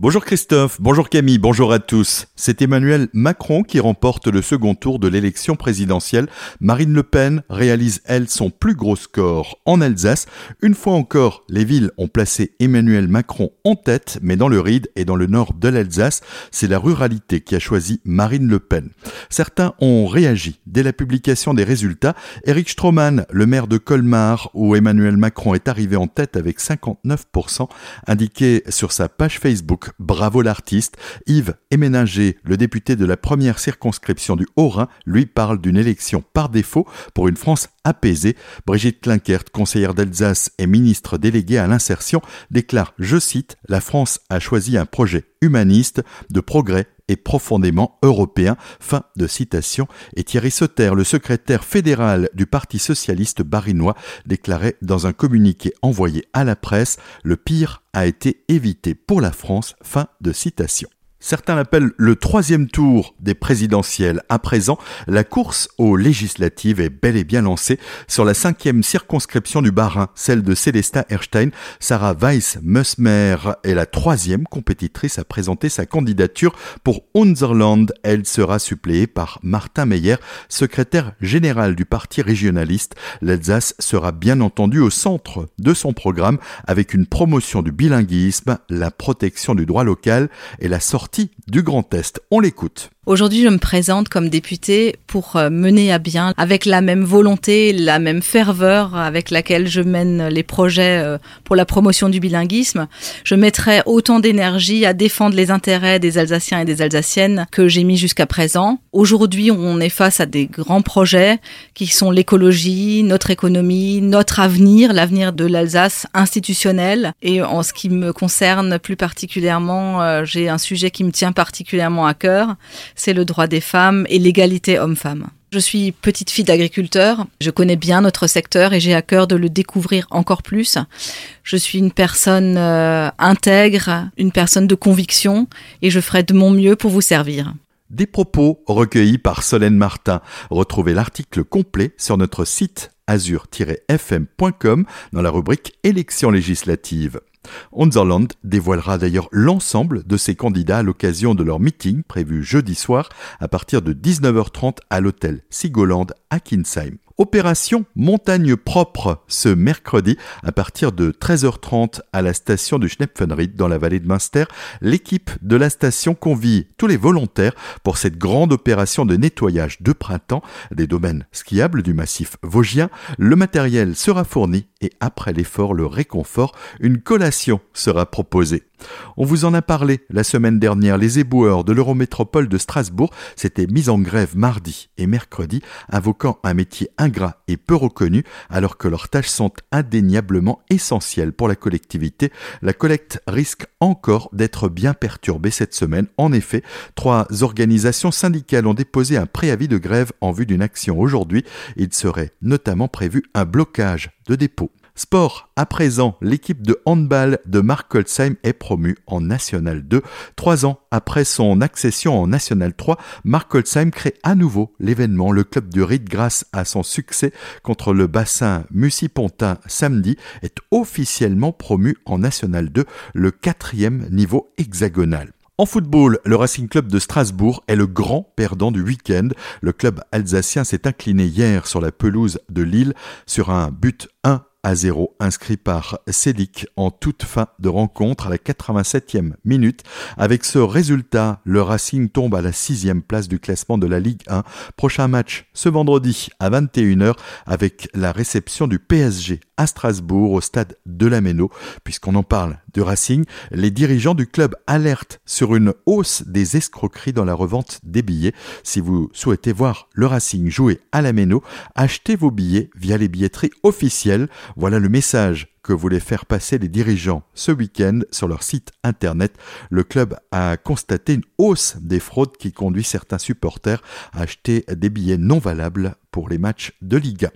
Bonjour Christophe, bonjour Camille, bonjour à tous. C'est Emmanuel Macron qui remporte le second tour de l'élection présidentielle. Marine Le Pen réalise, elle, son plus gros score en Alsace. Une fois encore, les villes ont placé Emmanuel Macron en tête, mais dans le Ride et dans le nord de l'Alsace, c'est la ruralité qui a choisi Marine Le Pen. Certains ont réagi dès la publication des résultats. Eric Stroman, le maire de Colmar, où Emmanuel Macron est arrivé en tête avec 59%, indiqué sur sa page Facebook Bravo l'artiste. Yves Eméninger, le député de la première circonscription du Haut-Rhin, lui parle d'une élection par défaut pour une France apaisée. Brigitte Klinkert, conseillère d'Alsace et ministre déléguée à l'insertion, déclare, je cite, La France a choisi un projet humaniste, de progrès et profondément européen. Fin de citation. Et Thierry Sauter, le secrétaire fédéral du Parti socialiste barinois, déclarait dans un communiqué envoyé à la presse Le pire a été évité pour la France. Fin de citation. Certains l'appellent le troisième tour des présidentielles. À présent, la course aux législatives est bel et bien lancée sur la cinquième circonscription du Bas-Rhin, celle de Célesta Erstein. Sarah Weiss-Musmer est la troisième compétitrice à présenter sa candidature pour Unserland. Elle sera suppléée par Martin Meyer, secrétaire général du parti régionaliste. L'Alsace sera bien entendu au centre de son programme avec une promotion du bilinguisme, la protection du droit local et la sortie du Grand Est. On l'écoute. Aujourd'hui, je me présente comme députée pour euh, mener à bien, avec la même volonté, la même ferveur avec laquelle je mène les projets euh, pour la promotion du bilinguisme. Je mettrai autant d'énergie à défendre les intérêts des Alsaciens et des Alsaciennes que j'ai mis jusqu'à présent. Aujourd'hui, on est face à des grands projets qui sont l'écologie, notre économie, notre avenir, l'avenir de l'Alsace institutionnel. Et en ce qui me concerne plus particulièrement, euh, j'ai un sujet qui me tient particulièrement à cœur c'est le droit des femmes et l'égalité homme-femme. Je suis petite fille d'agriculteur, je connais bien notre secteur et j'ai à cœur de le découvrir encore plus. Je suis une personne euh, intègre, une personne de conviction et je ferai de mon mieux pour vous servir. Des propos recueillis par Solène Martin. Retrouvez l'article complet sur notre site azur-fm.com dans la rubrique élections législatives. Unserland dévoilera d'ailleurs l'ensemble de ses candidats à l'occasion de leur meeting prévu jeudi soir à partir de 19h30 à l'hôtel Sigoland à Kinsheim. Opération Montagne Propre ce mercredi à partir de 13h30 à la station du Schnepfenried dans la vallée de Münster. L'équipe de la station convie tous les volontaires pour cette grande opération de nettoyage de printemps des domaines skiables du massif vosgien. Le matériel sera fourni et après l'effort, le réconfort, une collation sera proposée. On vous en a parlé la semaine dernière. Les éboueurs de l'Eurométropole de Strasbourg s'étaient mis en grève mardi et mercredi, invoquant un métier ingrat et peu reconnu, alors que leurs tâches sont indéniablement essentielles pour la collectivité. La collecte risque encore d'être bien perturbée cette semaine. En effet, trois organisations syndicales ont déposé un préavis de grève en vue d'une action aujourd'hui. Il serait notamment prévu un blocage de dépôt. Sport, à présent, l'équipe de handball de Holzheim est promue en National 2. Trois ans après son accession en National 3, Mark Holzheim crée à nouveau l'événement. Le club du Ride, grâce à son succès contre le bassin Mussy-Pontin samedi, est officiellement promu en National 2, le quatrième niveau hexagonal. En football, le Racing Club de Strasbourg est le grand perdant du week-end. Le club alsacien s'est incliné hier sur la pelouse de Lille sur un but 1 à 0 inscrit par Célic en toute fin de rencontre à la 87e minute. Avec ce résultat, le Racing tombe à la sixième place du classement de la Ligue 1. Prochain match ce vendredi à 21h avec la réception du PSG à Strasbourg au stade de la Méno. Puisqu'on en parle de Racing, les dirigeants du club alertent sur une hausse des escroqueries dans la revente des billets. Si vous souhaitez voir le Racing jouer à la Méno, achetez vos billets via les billetteries officielles. Voilà le message que voulaient faire passer les dirigeants ce week-end sur leur site internet. Le club a constaté une hausse des fraudes qui conduit certains supporters à acheter des billets non valables pour les matchs de Liga.